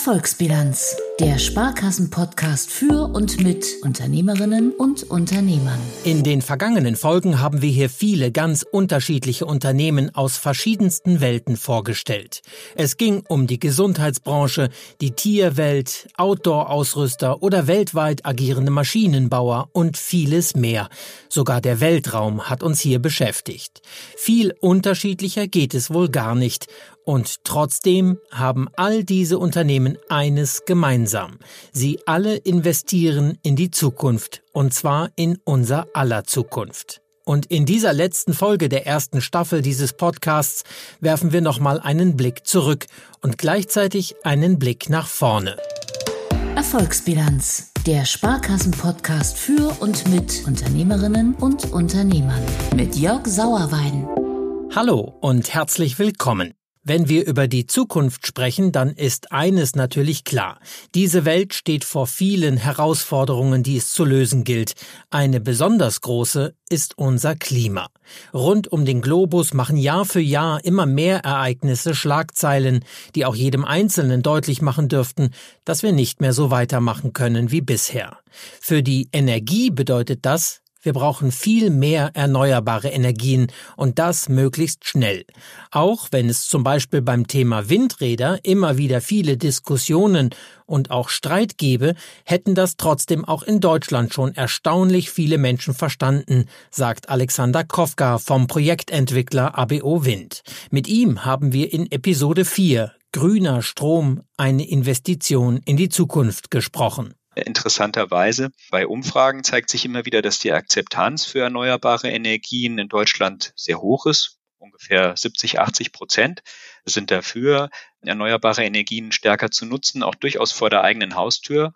Erfolgsbilanz, der Sparkassen-Podcast für und mit Unternehmerinnen und Unternehmern. In den vergangenen Folgen haben wir hier viele ganz unterschiedliche Unternehmen aus verschiedensten Welten vorgestellt. Es ging um die Gesundheitsbranche, die Tierwelt, Outdoor-Ausrüster oder weltweit agierende Maschinenbauer und vieles mehr. Sogar der Weltraum hat uns hier beschäftigt. Viel unterschiedlicher geht es wohl gar nicht. Und trotzdem haben all diese Unternehmen eines gemeinsam. Sie alle investieren in die Zukunft, und zwar in unser aller Zukunft. Und in dieser letzten Folge der ersten Staffel dieses Podcasts werfen wir nochmal einen Blick zurück und gleichzeitig einen Blick nach vorne. Erfolgsbilanz, der Sparkassen-Podcast für und mit Unternehmerinnen und Unternehmern mit Jörg Sauerwein. Hallo und herzlich willkommen. Wenn wir über die Zukunft sprechen, dann ist eines natürlich klar. Diese Welt steht vor vielen Herausforderungen, die es zu lösen gilt. Eine besonders große ist unser Klima. Rund um den Globus machen Jahr für Jahr immer mehr Ereignisse Schlagzeilen, die auch jedem Einzelnen deutlich machen dürften, dass wir nicht mehr so weitermachen können wie bisher. Für die Energie bedeutet das, wir brauchen viel mehr erneuerbare Energien und das möglichst schnell. Auch wenn es zum Beispiel beim Thema Windräder immer wieder viele Diskussionen und auch Streit gäbe, hätten das trotzdem auch in Deutschland schon erstaunlich viele Menschen verstanden, sagt Alexander Kofka vom Projektentwickler ABO Wind. Mit ihm haben wir in Episode 4 Grüner Strom, eine Investition in die Zukunft gesprochen. Interessanterweise bei Umfragen zeigt sich immer wieder, dass die Akzeptanz für erneuerbare Energien in Deutschland sehr hoch ist. Ungefähr 70, 80 Prozent sind dafür, erneuerbare Energien stärker zu nutzen, auch durchaus vor der eigenen Haustür.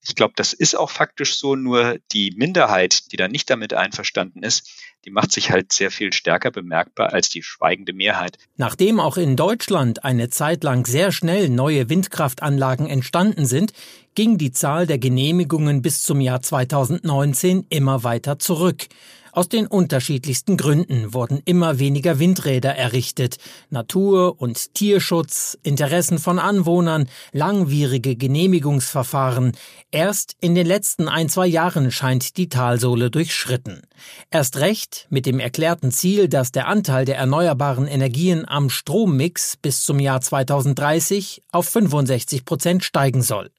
Ich glaube, das ist auch faktisch so, nur die Minderheit, die da nicht damit einverstanden ist, die macht sich halt sehr viel stärker bemerkbar als die schweigende Mehrheit. Nachdem auch in Deutschland eine Zeit lang sehr schnell neue Windkraftanlagen entstanden sind, ging die Zahl der Genehmigungen bis zum Jahr 2019 immer weiter zurück. Aus den unterschiedlichsten Gründen wurden immer weniger Windräder errichtet. Natur- und Tierschutz, Interessen von Anwohnern, langwierige Genehmigungsverfahren. Erst in den letzten ein, zwei Jahren scheint die Talsohle durchschritten. Erst recht mit dem erklärten Ziel, dass der Anteil der erneuerbaren Energien am Strommix bis zum Jahr 2030 auf 65 Prozent steigen soll.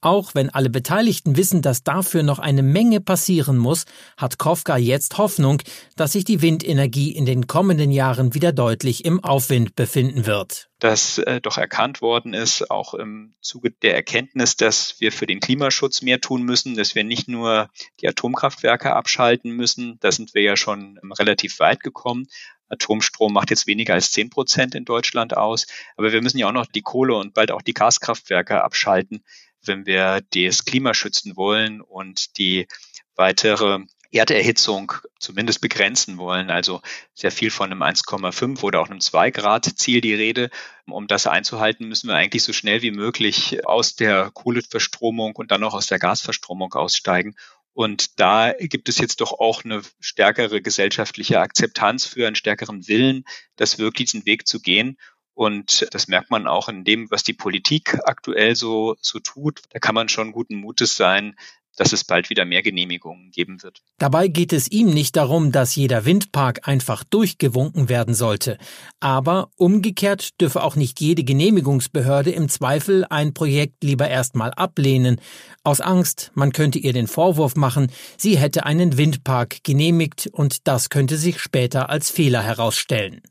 Auch wenn alle Beteiligten wissen, dass dafür noch eine Menge passieren muss, hat Kofka jetzt Hoffnung, dass sich die Windenergie in den kommenden Jahren wieder deutlich im Aufwind befinden wird. Dass äh, doch erkannt worden ist, auch im Zuge der Erkenntnis, dass wir für den Klimaschutz mehr tun müssen, dass wir nicht nur die Atomkraftwerke abschalten müssen, da sind wir ja schon relativ weit gekommen, Atomstrom macht jetzt weniger als zehn Prozent in Deutschland aus. Aber wir müssen ja auch noch die Kohle und bald auch die Gaskraftwerke abschalten wenn wir das Klima schützen wollen und die weitere Erderhitzung zumindest begrenzen wollen. Also sehr viel von einem 1,5 oder auch einem 2 Grad Ziel die Rede. Um das einzuhalten, müssen wir eigentlich so schnell wie möglich aus der Kohleverstromung und dann auch aus der Gasverstromung aussteigen. Und da gibt es jetzt doch auch eine stärkere gesellschaftliche Akzeptanz für einen stärkeren Willen, das wirklich diesen Weg zu gehen. Und das merkt man auch in dem, was die Politik aktuell so, so tut. Da kann man schon guten Mutes sein, dass es bald wieder mehr Genehmigungen geben wird. Dabei geht es ihm nicht darum, dass jeder Windpark einfach durchgewunken werden sollte. Aber umgekehrt dürfe auch nicht jede Genehmigungsbehörde im Zweifel ein Projekt lieber erstmal ablehnen. Aus Angst, man könnte ihr den Vorwurf machen, sie hätte einen Windpark genehmigt und das könnte sich später als Fehler herausstellen.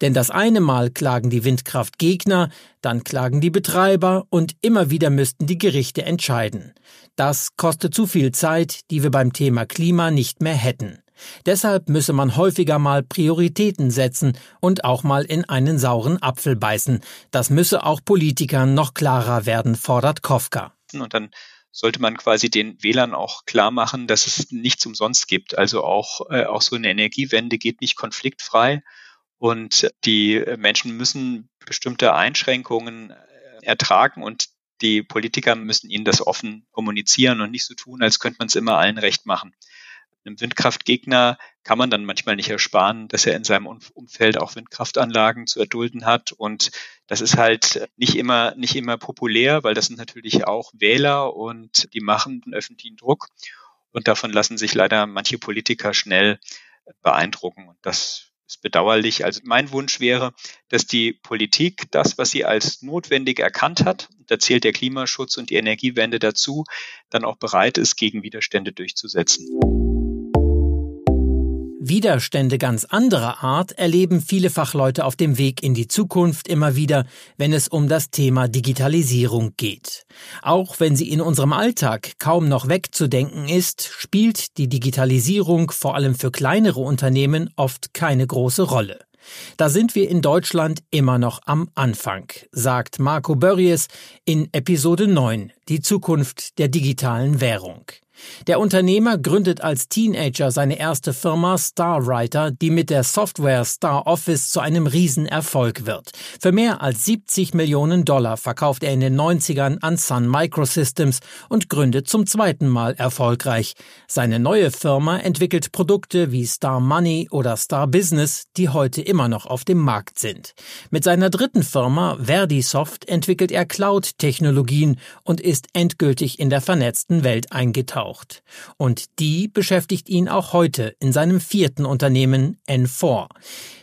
Denn das eine Mal klagen die Windkraftgegner, dann klagen die Betreiber und immer wieder müssten die Gerichte entscheiden. Das kostet zu viel Zeit, die wir beim Thema Klima nicht mehr hätten. Deshalb müsse man häufiger mal Prioritäten setzen und auch mal in einen sauren Apfel beißen. Das müsse auch Politikern noch klarer werden, fordert Kofka. Und dann sollte man quasi den Wählern auch klar machen, dass es nichts umsonst gibt. Also auch, äh, auch so eine Energiewende geht nicht konfliktfrei und die Menschen müssen bestimmte Einschränkungen äh, ertragen und die Politiker müssen ihnen das offen kommunizieren und nicht so tun, als könnte man es immer allen recht machen. einem Windkraftgegner kann man dann manchmal nicht ersparen, dass er in seinem Umfeld auch Windkraftanlagen zu erdulden hat. Und das ist halt nicht immer, nicht immer populär, weil das sind natürlich auch Wähler und die machen einen öffentlichen Druck. Und davon lassen sich leider manche Politiker schnell beeindrucken. Und das ist bedauerlich. Also mein Wunsch wäre, dass die Politik das, was sie als notwendig erkannt hat, da zählt der Klimaschutz und die Energiewende dazu, dann auch bereit ist, gegen Widerstände durchzusetzen. Widerstände ganz anderer Art erleben viele Fachleute auf dem Weg in die Zukunft immer wieder, wenn es um das Thema Digitalisierung geht. Auch wenn sie in unserem Alltag kaum noch wegzudenken ist, spielt die Digitalisierung vor allem für kleinere Unternehmen oft keine große Rolle. Da sind wir in Deutschland immer noch am Anfang, sagt Marco Börries in Episode 9, die Zukunft der digitalen Währung. Der Unternehmer gründet als Teenager seine erste Firma Starwriter, die mit der Software Star Office zu einem Riesenerfolg wird. Für mehr als 70 Millionen Dollar verkauft er in den 90ern an Sun Microsystems und gründet zum zweiten Mal erfolgreich. Seine neue Firma entwickelt Produkte wie Star Money oder Star Business, die heute immer noch auf dem Markt sind. Mit seiner dritten Firma Verdisoft entwickelt er Cloud-Technologien und ist endgültig in der vernetzten Welt eingetaucht gebraucht. Und die beschäftigt ihn auch heute in seinem vierten Unternehmen N4.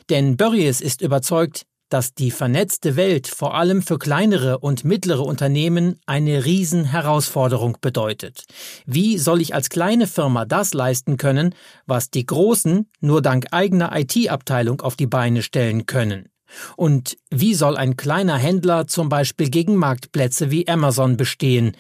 Denn Börries ist überzeugt, dass die vernetzte Welt vor allem für kleinere und mittlere Unternehmen eine Riesenherausforderung bedeutet. Wie soll ich als kleine Firma das leisten können, was die Großen nur dank eigener IT-Abteilung auf die Beine stellen können? Und wie soll ein kleiner Händler zum Beispiel gegen Marktplätze wie Amazon bestehen?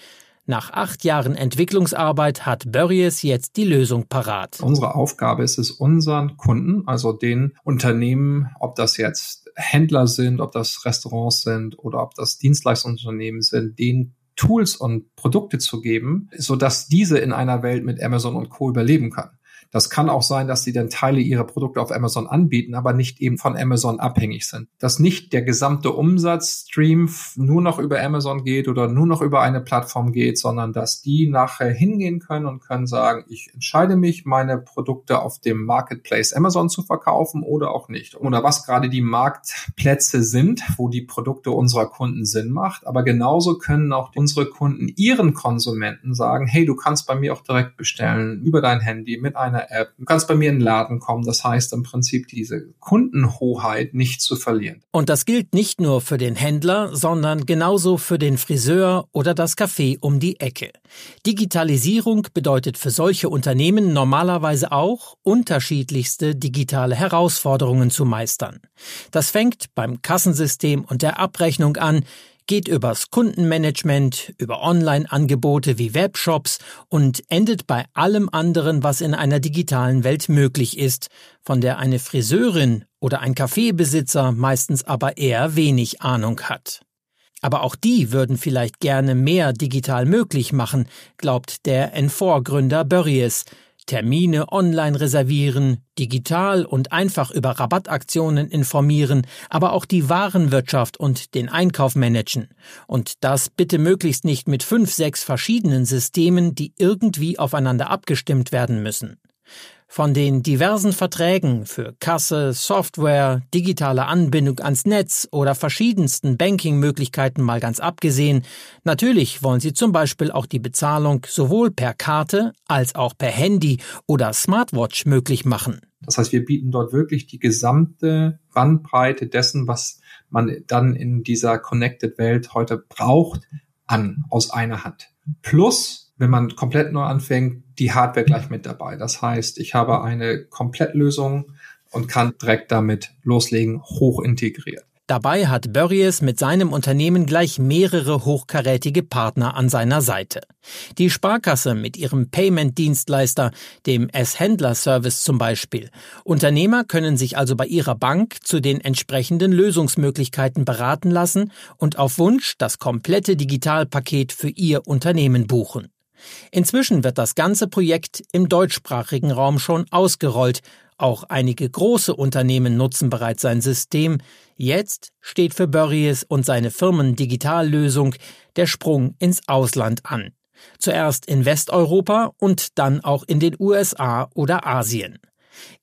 Nach acht Jahren Entwicklungsarbeit hat Börries jetzt die Lösung parat. Unsere Aufgabe ist es, unseren Kunden, also den Unternehmen, ob das jetzt Händler sind, ob das Restaurants sind oder ob das Dienstleistungsunternehmen sind, den Tools und Produkte zu geben, so dass diese in einer Welt mit Amazon und Co. überleben können. Das kann auch sein, dass sie dann Teile ihrer Produkte auf Amazon anbieten, aber nicht eben von Amazon abhängig sind. Dass nicht der gesamte Umsatzstream nur noch über Amazon geht oder nur noch über eine Plattform geht, sondern dass die nachher hingehen können und können sagen, ich entscheide mich, meine Produkte auf dem Marketplace Amazon zu verkaufen oder auch nicht. Oder was gerade die Marktplätze sind, wo die Produkte unserer Kunden Sinn macht. Aber genauso können auch unsere Kunden ihren Konsumenten sagen, hey, du kannst bei mir auch direkt bestellen über dein Handy mit einer App. Du kannst bei mir in den Laden kommen. Das heißt im Prinzip diese Kundenhoheit nicht zu verlieren. Und das gilt nicht nur für den Händler, sondern genauso für den Friseur oder das Café um die Ecke. Digitalisierung bedeutet für solche Unternehmen normalerweise auch, unterschiedlichste digitale Herausforderungen zu meistern. Das fängt beim Kassensystem und der Abrechnung an, geht übers Kundenmanagement, über Online-Angebote wie Webshops und endet bei allem anderen, was in einer digitalen Welt möglich ist, von der eine Friseurin oder ein Kaffeebesitzer meistens aber eher wenig Ahnung hat. Aber auch die würden vielleicht gerne mehr digital möglich machen, glaubt der N4-Gründer Börries, Termine online reservieren, digital und einfach über Rabattaktionen informieren, aber auch die Warenwirtschaft und den Einkauf managen. Und das bitte möglichst nicht mit fünf, sechs verschiedenen Systemen, die irgendwie aufeinander abgestimmt werden müssen. Von den diversen Verträgen für Kasse, Software, digitale Anbindung ans Netz oder verschiedensten Banking-Möglichkeiten mal ganz abgesehen, natürlich wollen Sie zum Beispiel auch die Bezahlung sowohl per Karte als auch per Handy oder Smartwatch möglich machen. Das heißt, wir bieten dort wirklich die gesamte Bandbreite dessen, was man dann in dieser Connected Welt heute braucht, an aus einer Hand. Plus wenn man komplett neu anfängt, die Hardware gleich mit dabei. Das heißt, ich habe eine Komplettlösung und kann direkt damit loslegen, hoch integriert. Dabei hat Börries mit seinem Unternehmen gleich mehrere hochkarätige Partner an seiner Seite. Die Sparkasse mit ihrem Payment-Dienstleister, dem S-Händler-Service zum Beispiel. Unternehmer können sich also bei ihrer Bank zu den entsprechenden Lösungsmöglichkeiten beraten lassen und auf Wunsch das komplette Digitalpaket für ihr Unternehmen buchen. Inzwischen wird das ganze Projekt im deutschsprachigen Raum schon ausgerollt. Auch einige große Unternehmen nutzen bereits sein System. Jetzt steht für Börries und seine Firmen Digitallösung der Sprung ins Ausland an. Zuerst in Westeuropa und dann auch in den USA oder Asien.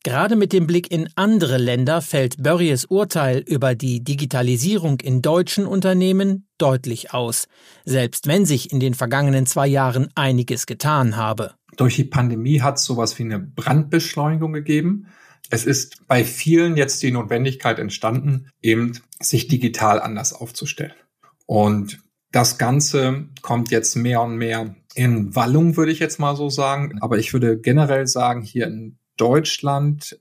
Gerade mit dem Blick in andere Länder fällt Börries Urteil über die Digitalisierung in deutschen Unternehmen deutlich aus, selbst wenn sich in den vergangenen zwei Jahren einiges getan habe. Durch die Pandemie hat es sowas wie eine Brandbeschleunigung gegeben. Es ist bei vielen jetzt die Notwendigkeit entstanden, eben sich digital anders aufzustellen. Und das Ganze kommt jetzt mehr und mehr in Wallung, würde ich jetzt mal so sagen. Aber ich würde generell sagen, hier in Deutschland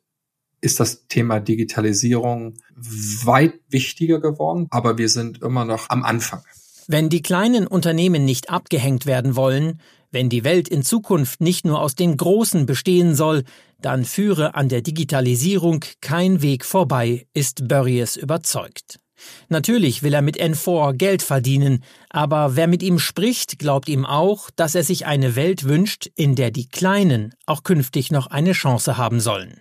ist das Thema Digitalisierung weit wichtiger geworden, aber wir sind immer noch am Anfang. Wenn die kleinen Unternehmen nicht abgehängt werden wollen, wenn die Welt in Zukunft nicht nur aus den Großen bestehen soll, dann führe an der Digitalisierung kein Weg vorbei, ist Burries überzeugt. Natürlich will er mit N4 Geld verdienen, aber wer mit ihm spricht, glaubt ihm auch, dass er sich eine Welt wünscht, in der die Kleinen auch künftig noch eine Chance haben sollen.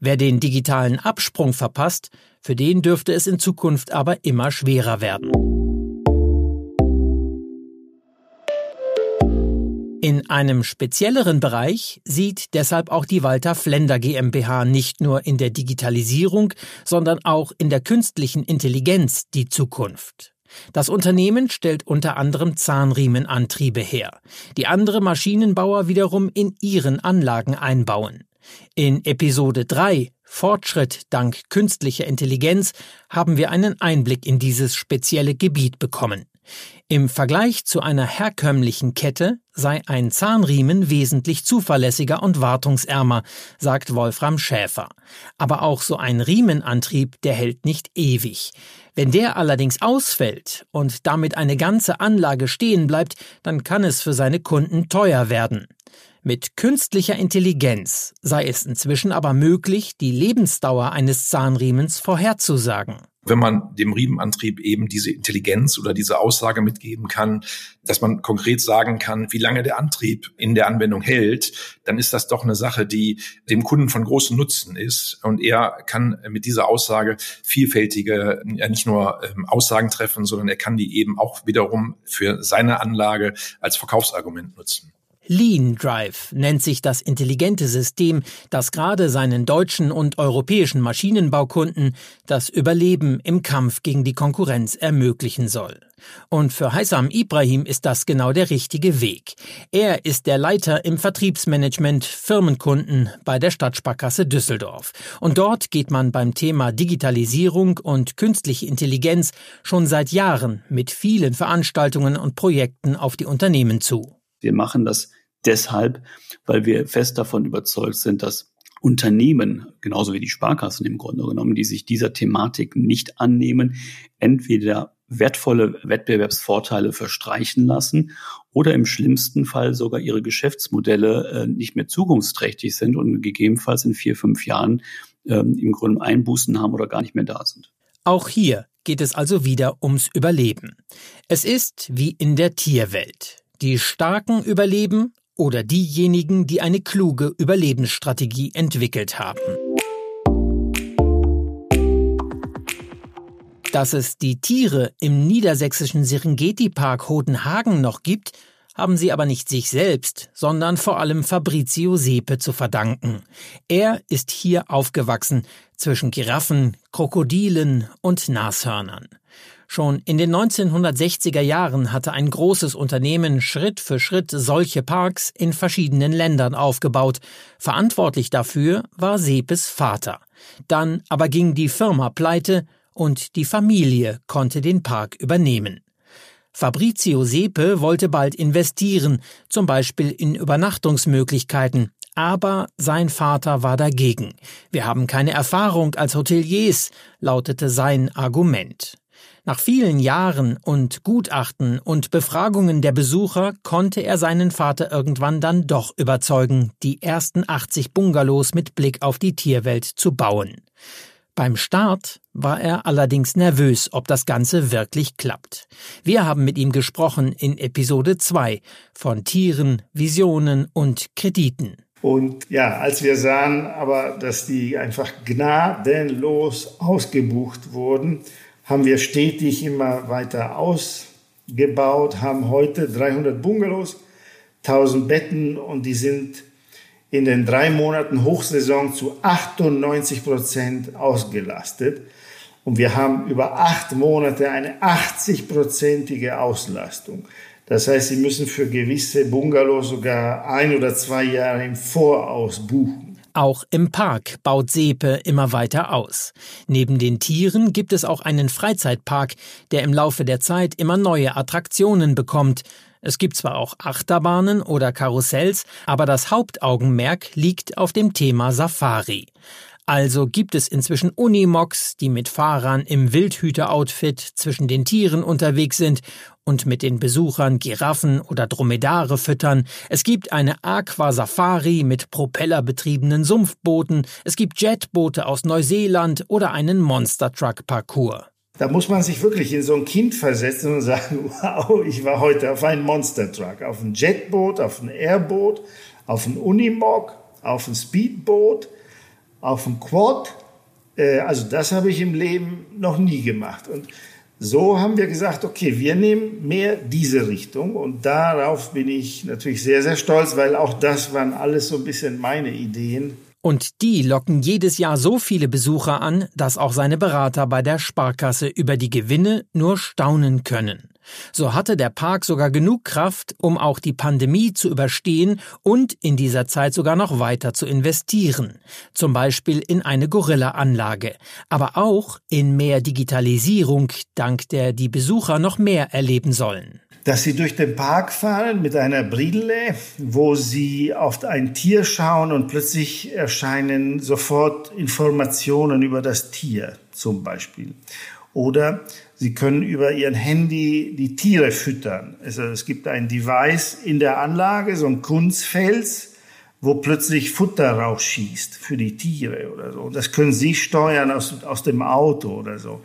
Wer den digitalen Absprung verpasst, für den dürfte es in Zukunft aber immer schwerer werden. In einem spezielleren Bereich sieht deshalb auch die Walter Flender GmbH nicht nur in der Digitalisierung, sondern auch in der künstlichen Intelligenz die Zukunft. Das Unternehmen stellt unter anderem Zahnriemenantriebe her, die andere Maschinenbauer wiederum in ihren Anlagen einbauen. In Episode 3 Fortschritt dank künstlicher Intelligenz haben wir einen Einblick in dieses spezielle Gebiet bekommen. Im Vergleich zu einer herkömmlichen Kette sei ein Zahnriemen wesentlich zuverlässiger und wartungsärmer, sagt Wolfram Schäfer. Aber auch so ein Riemenantrieb, der hält nicht ewig. Wenn der allerdings ausfällt und damit eine ganze Anlage stehen bleibt, dann kann es für seine Kunden teuer werden. Mit künstlicher Intelligenz sei es inzwischen aber möglich, die Lebensdauer eines Zahnriemens vorherzusagen wenn man dem Riemenantrieb eben diese Intelligenz oder diese Aussage mitgeben kann, dass man konkret sagen kann, wie lange der Antrieb in der Anwendung hält, dann ist das doch eine Sache, die dem Kunden von großem Nutzen ist. Und er kann mit dieser Aussage vielfältige, nicht nur ähm, Aussagen treffen, sondern er kann die eben auch wiederum für seine Anlage als Verkaufsargument nutzen. Lean Drive nennt sich das intelligente System, das gerade seinen deutschen und europäischen Maschinenbaukunden das Überleben im Kampf gegen die Konkurrenz ermöglichen soll. Und für Heisam Ibrahim ist das genau der richtige Weg. Er ist der Leiter im Vertriebsmanagement Firmenkunden bei der Stadtsparkasse Düsseldorf. Und dort geht man beim Thema Digitalisierung und künstliche Intelligenz schon seit Jahren mit vielen Veranstaltungen und Projekten auf die Unternehmen zu. Wir machen das deshalb, weil wir fest davon überzeugt sind, dass Unternehmen, genauso wie die Sparkassen im Grunde genommen, die sich dieser Thematik nicht annehmen, entweder wertvolle Wettbewerbsvorteile verstreichen lassen oder im schlimmsten Fall sogar ihre Geschäftsmodelle äh, nicht mehr zukunftsträchtig sind und gegebenenfalls in vier, fünf Jahren ähm, im Grunde Einbußen haben oder gar nicht mehr da sind. Auch hier geht es also wieder ums Überleben. Es ist wie in der Tierwelt. Die Starken überleben oder diejenigen, die eine kluge Überlebensstrategie entwickelt haben. Dass es die Tiere im niedersächsischen Serengeti-Park Hodenhagen noch gibt, haben sie aber nicht sich selbst, sondern vor allem Fabrizio Sepe zu verdanken. Er ist hier aufgewachsen zwischen Giraffen, Krokodilen und Nashörnern. Schon in den 1960er Jahren hatte ein großes Unternehmen Schritt für Schritt solche Parks in verschiedenen Ländern aufgebaut. Verantwortlich dafür war Sepes Vater. Dann aber ging die Firma pleite und die Familie konnte den Park übernehmen. Fabrizio Sepe wollte bald investieren, zum Beispiel in Übernachtungsmöglichkeiten, aber sein Vater war dagegen. Wir haben keine Erfahrung als Hoteliers, lautete sein Argument. Nach vielen Jahren und Gutachten und Befragungen der Besucher konnte er seinen Vater irgendwann dann doch überzeugen, die ersten 80 Bungalows mit Blick auf die Tierwelt zu bauen. Beim Start war er allerdings nervös, ob das Ganze wirklich klappt. Wir haben mit ihm gesprochen in Episode 2 von Tieren, Visionen und Krediten. Und ja, als wir sahen aber, dass die einfach gnadenlos ausgebucht wurden, haben wir stetig immer weiter ausgebaut, haben heute 300 Bungalows 1000 Betten und die sind in den drei Monaten Hochsaison zu 98 Prozent ausgelastet. Und wir haben über acht Monate eine 80-prozentige Auslastung. Das heißt, Sie müssen für gewisse Bungalows sogar ein oder zwei Jahre im Voraus buchen. Auch im Park baut Sepe immer weiter aus. Neben den Tieren gibt es auch einen Freizeitpark, der im Laufe der Zeit immer neue Attraktionen bekommt. Es gibt zwar auch Achterbahnen oder Karussells, aber das Hauptaugenmerk liegt auf dem Thema Safari. Also gibt es inzwischen Unimogs, die mit Fahrern im Wildhüter-Outfit zwischen den Tieren unterwegs sind und mit den Besuchern Giraffen oder Dromedare füttern. Es gibt eine Aqua-Safari mit propellerbetriebenen Sumpfbooten. Es gibt Jetboote aus Neuseeland oder einen Monster-Truck-Parcours. Da muss man sich wirklich in so ein Kind versetzen und sagen, wow, ich war heute auf einem Monster-Truck, auf einem Jetboot, auf einem Airboot, auf einem Unimog, auf einem Speedboot auf dem Quad. Äh, also das habe ich im Leben noch nie gemacht. Und so haben wir gesagt, okay, wir nehmen mehr diese Richtung. Und darauf bin ich natürlich sehr, sehr stolz, weil auch das waren alles so ein bisschen meine Ideen. Und die locken jedes Jahr so viele Besucher an, dass auch seine Berater bei der Sparkasse über die Gewinne nur staunen können. So hatte der Park sogar genug Kraft, um auch die Pandemie zu überstehen und in dieser Zeit sogar noch weiter zu investieren. Zum Beispiel in eine Gorilla-Anlage, aber auch in mehr Digitalisierung, dank der die Besucher noch mehr erleben sollen dass sie durch den Park fahren mit einer Brille, wo sie auf ein Tier schauen und plötzlich erscheinen sofort Informationen über das Tier zum Beispiel. Oder Sie können über Ihren Handy die Tiere füttern. Also es gibt ein Device in der Anlage, so ein Kunstfels, wo plötzlich Futter rausschießt für die Tiere oder so. Das können Sie steuern aus, aus dem Auto oder so.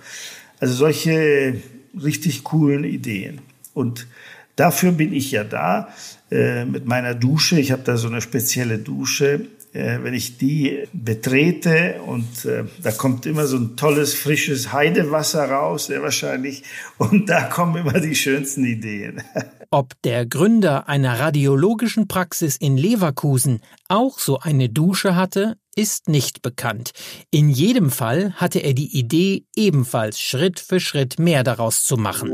Also solche richtig coolen Ideen. Und dafür bin ich ja da äh, mit meiner Dusche. Ich habe da so eine spezielle Dusche wenn ich die betrete und äh, da kommt immer so ein tolles, frisches Heidewasser raus, sehr wahrscheinlich, und da kommen immer die schönsten Ideen. Ob der Gründer einer radiologischen Praxis in Leverkusen auch so eine Dusche hatte, ist nicht bekannt. In jedem Fall hatte er die Idee, ebenfalls Schritt für Schritt mehr daraus zu machen.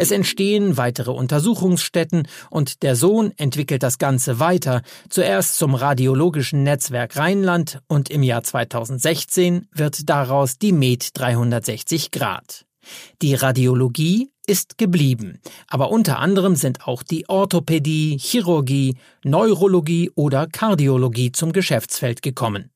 Es entstehen weitere Untersuchungsstätten und der Sohn entwickelt das Ganze weiter, zuerst zum Radiologischen Netzwerk Rheinland und im Jahr 2016 wird daraus die Med 360 Grad. Die Radiologie ist geblieben, aber unter anderem sind auch die Orthopädie, Chirurgie, Neurologie oder Kardiologie zum Geschäftsfeld gekommen.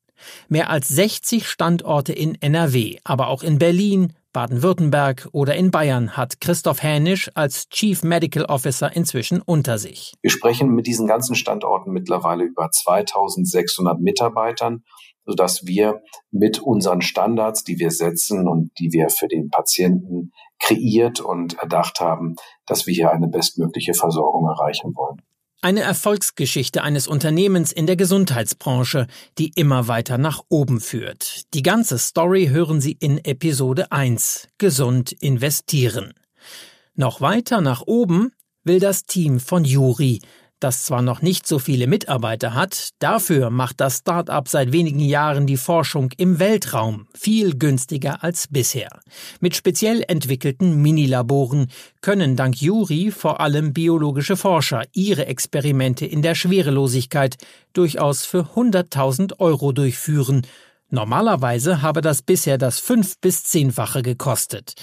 Mehr als 60 Standorte in NRW, aber auch in Berlin, Baden-Württemberg oder in Bayern hat Christoph Hänisch als Chief Medical Officer inzwischen unter sich. Wir sprechen mit diesen ganzen Standorten mittlerweile über 2600 Mitarbeitern, sodass wir mit unseren Standards, die wir setzen und die wir für den Patienten kreiert und erdacht haben, dass wir hier eine bestmögliche Versorgung erreichen wollen. Eine Erfolgsgeschichte eines Unternehmens in der Gesundheitsbranche, die immer weiter nach oben führt. Die ganze Story hören Sie in Episode 1 Gesund investieren. Noch weiter nach oben will das Team von Juri, das zwar noch nicht so viele Mitarbeiter hat, dafür macht das Start-up seit wenigen Jahren die Forschung im Weltraum viel günstiger als bisher. Mit speziell entwickelten Minilaboren können dank Juri vor allem biologische Forscher ihre Experimente in der Schwerelosigkeit durchaus für 100.000 Euro durchführen Normalerweise habe das bisher das fünf- bis zehnfache gekostet.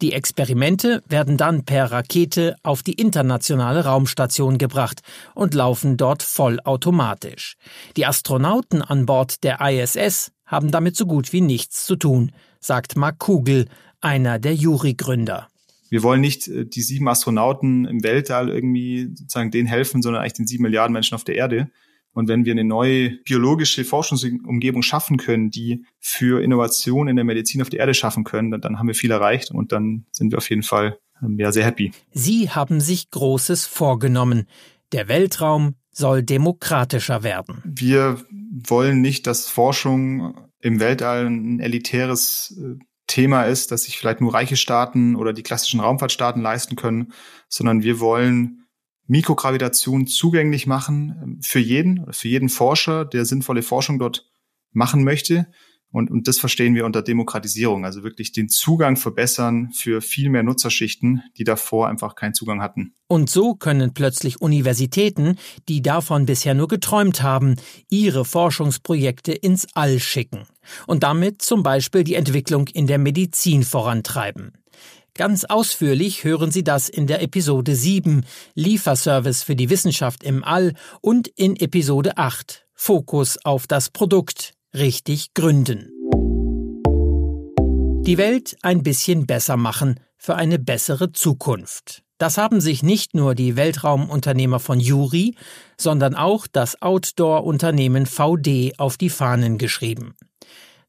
Die Experimente werden dann per Rakete auf die internationale Raumstation gebracht und laufen dort vollautomatisch. Die Astronauten an Bord der ISS haben damit so gut wie nichts zu tun, sagt Mark Kugel, einer der Jury-Gründer. Wir wollen nicht äh, die sieben Astronauten im Weltall irgendwie sozusagen denen helfen, sondern eigentlich den sieben Milliarden Menschen auf der Erde. Und wenn wir eine neue biologische Forschungsumgebung schaffen können, die für Innovation in der Medizin auf der Erde schaffen können, dann, dann haben wir viel erreicht und dann sind wir auf jeden Fall ähm, ja, sehr happy. Sie haben sich Großes vorgenommen. Der Weltraum soll demokratischer werden. Wir wollen nicht, dass Forschung im Weltall ein elitäres äh, Thema ist, das sich vielleicht nur reiche Staaten oder die klassischen Raumfahrtstaaten leisten können, sondern wir wollen Mikrogravitation zugänglich machen ähm, für jeden, für jeden Forscher, der sinnvolle Forschung dort machen möchte. Und, und das verstehen wir unter Demokratisierung, also wirklich den Zugang verbessern für viel mehr Nutzerschichten, die davor einfach keinen Zugang hatten. Und so können plötzlich Universitäten, die davon bisher nur geträumt haben, ihre Forschungsprojekte ins All schicken und damit zum Beispiel die Entwicklung in der Medizin vorantreiben. Ganz ausführlich hören Sie das in der Episode 7 Lieferservice für die Wissenschaft im All und in Episode 8 Fokus auf das Produkt richtig gründen. Die Welt ein bisschen besser machen für eine bessere Zukunft. Das haben sich nicht nur die Weltraumunternehmer von Juri, sondern auch das Outdoor-Unternehmen VD auf die Fahnen geschrieben.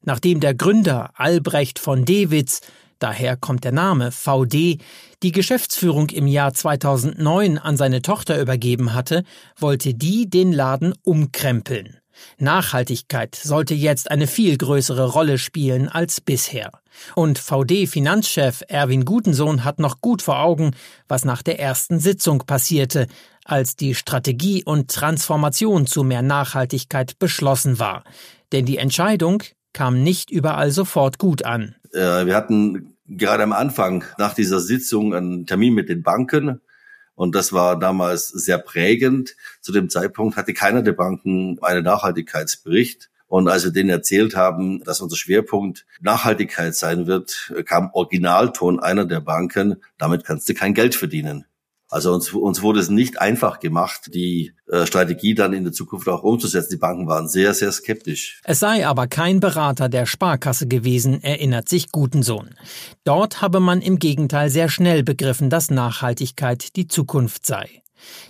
Nachdem der Gründer Albrecht von Dewitz, daher kommt der Name VD, die Geschäftsführung im Jahr 2009 an seine Tochter übergeben hatte, wollte die den Laden umkrempeln. Nachhaltigkeit sollte jetzt eine viel größere Rolle spielen als bisher. Und VD-Finanzchef Erwin Gutensohn hat noch gut vor Augen, was nach der ersten Sitzung passierte, als die Strategie und Transformation zu mehr Nachhaltigkeit beschlossen war. Denn die Entscheidung kam nicht überall sofort gut an. Äh, wir hatten gerade am Anfang nach dieser Sitzung einen Termin mit den Banken und das war damals sehr prägend. Zu dem Zeitpunkt hatte keiner der Banken einen Nachhaltigkeitsbericht. Und als wir denen erzählt haben, dass unser Schwerpunkt Nachhaltigkeit sein wird, kam Originalton einer der Banken, damit kannst du kein Geld verdienen. Also uns, uns wurde es nicht einfach gemacht, die äh, Strategie dann in der Zukunft auch umzusetzen. Die Banken waren sehr, sehr skeptisch. Es sei aber kein Berater der Sparkasse gewesen, erinnert sich Gutensohn. Dort habe man im Gegenteil sehr schnell begriffen, dass Nachhaltigkeit die Zukunft sei.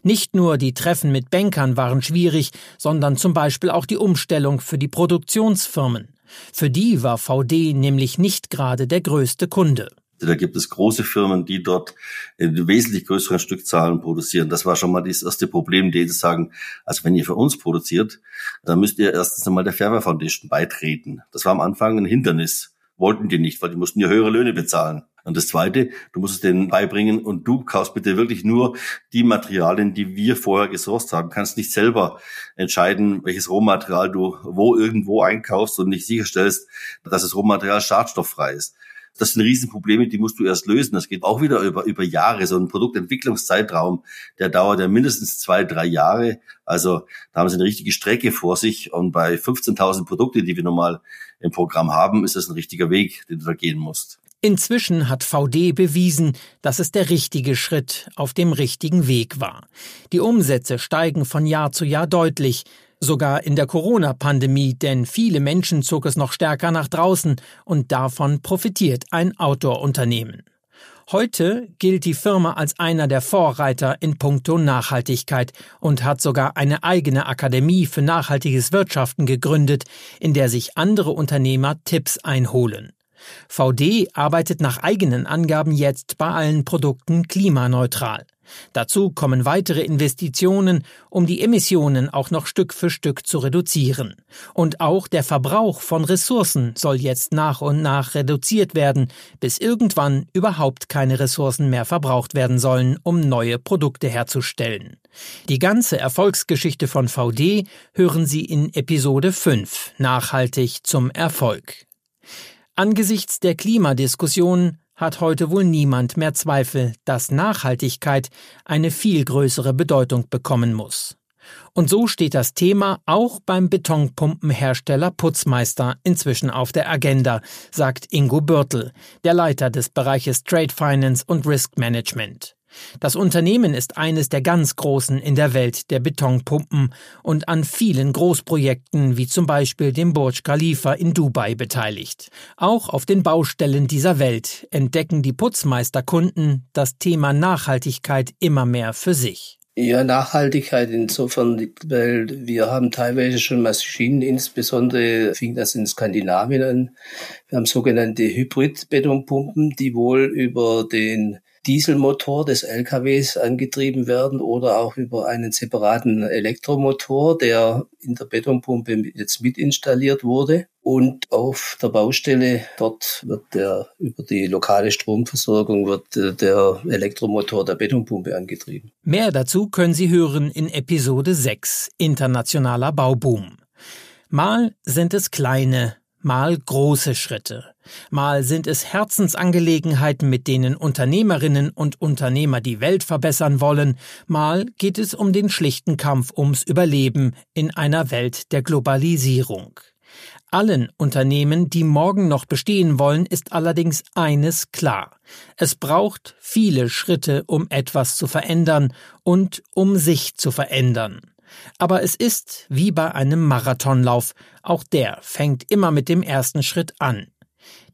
Nicht nur die Treffen mit Bankern waren schwierig, sondern zum Beispiel auch die Umstellung für die Produktionsfirmen. Für die war VD nämlich nicht gerade der größte Kunde. Da gibt es große Firmen, die dort in wesentlich größeren Stückzahlen produzieren. Das war schon mal das erste Problem, die sagen, also wenn ihr für uns produziert, dann müsst ihr erstens einmal der Fairware Foundation beitreten. Das war am Anfang ein Hindernis. Wollten die nicht, weil die mussten ja höhere Löhne bezahlen. Und das Zweite, du musst es denen beibringen und du kaufst bitte wirklich nur die Materialien, die wir vorher gesourced haben. Du kannst nicht selber entscheiden, welches Rohmaterial du wo irgendwo einkaufst und nicht sicherstellst, dass das Rohmaterial schadstofffrei ist. Das sind Riesenprobleme, die musst du erst lösen. Das geht auch wieder über, über Jahre. So ein Produktentwicklungszeitraum, der dauert ja mindestens zwei, drei Jahre. Also da haben sie eine richtige Strecke vor sich. Und bei 15.000 Produkte, die wir normal im Programm haben, ist das ein richtiger Weg, den du da gehen musst. Inzwischen hat VD bewiesen, dass es der richtige Schritt auf dem richtigen Weg war. Die Umsätze steigen von Jahr zu Jahr deutlich sogar in der Corona-Pandemie, denn viele Menschen zog es noch stärker nach draußen und davon profitiert ein Outdoor-Unternehmen. Heute gilt die Firma als einer der Vorreiter in puncto Nachhaltigkeit und hat sogar eine eigene Akademie für nachhaltiges Wirtschaften gegründet, in der sich andere Unternehmer Tipps einholen. VD arbeitet nach eigenen Angaben jetzt bei allen Produkten klimaneutral. Dazu kommen weitere Investitionen, um die Emissionen auch noch Stück für Stück zu reduzieren. Und auch der Verbrauch von Ressourcen soll jetzt nach und nach reduziert werden, bis irgendwann überhaupt keine Ressourcen mehr verbraucht werden sollen, um neue Produkte herzustellen. Die ganze Erfolgsgeschichte von VD hören Sie in Episode 5 Nachhaltig zum Erfolg. Angesichts der Klimadiskussion hat heute wohl niemand mehr Zweifel, dass Nachhaltigkeit eine viel größere Bedeutung bekommen muss. Und so steht das Thema auch beim Betonpumpenhersteller Putzmeister inzwischen auf der Agenda, sagt Ingo Bürtel, der Leiter des Bereiches Trade Finance und Risk Management. Das Unternehmen ist eines der ganz großen in der Welt der Betonpumpen und an vielen Großprojekten wie zum Beispiel dem Burj Khalifa in Dubai beteiligt. Auch auf den Baustellen dieser Welt entdecken die Putzmeisterkunden das Thema Nachhaltigkeit immer mehr für sich. Ja, Nachhaltigkeit insofern, weil wir haben teilweise schon Maschinen, insbesondere fing das in Skandinavien an. Wir haben sogenannte Hybrid-Betonpumpen, die wohl über den Dieselmotor des LKWs angetrieben werden oder auch über einen separaten Elektromotor, der in der Betonpumpe jetzt mit installiert wurde. Und auf der Baustelle dort wird der über die lokale Stromversorgung wird äh, der Elektromotor der Betonpumpe angetrieben. Mehr dazu können Sie hören in Episode 6 Internationaler Bauboom. Mal sind es kleine, mal große Schritte. Mal sind es Herzensangelegenheiten, mit denen Unternehmerinnen und Unternehmer die Welt verbessern wollen, mal geht es um den schlichten Kampf ums Überleben in einer Welt der Globalisierung. Allen Unternehmen, die morgen noch bestehen wollen, ist allerdings eines klar. Es braucht viele Schritte, um etwas zu verändern und um sich zu verändern. Aber es ist wie bei einem Marathonlauf, auch der fängt immer mit dem ersten Schritt an.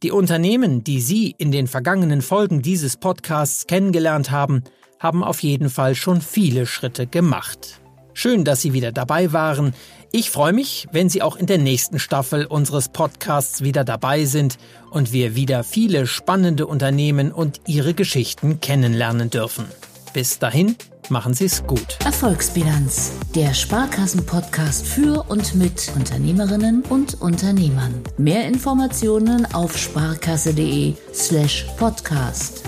Die Unternehmen, die Sie in den vergangenen Folgen dieses Podcasts kennengelernt haben, haben auf jeden Fall schon viele Schritte gemacht. Schön, dass Sie wieder dabei waren. Ich freue mich, wenn Sie auch in der nächsten Staffel unseres Podcasts wieder dabei sind und wir wieder viele spannende Unternehmen und ihre Geschichten kennenlernen dürfen. Bis dahin, machen Sie es gut. Erfolgsbilanz, der Sparkassen-Podcast für und mit Unternehmerinnen und Unternehmern. Mehr Informationen auf sparkasse.de slash podcast.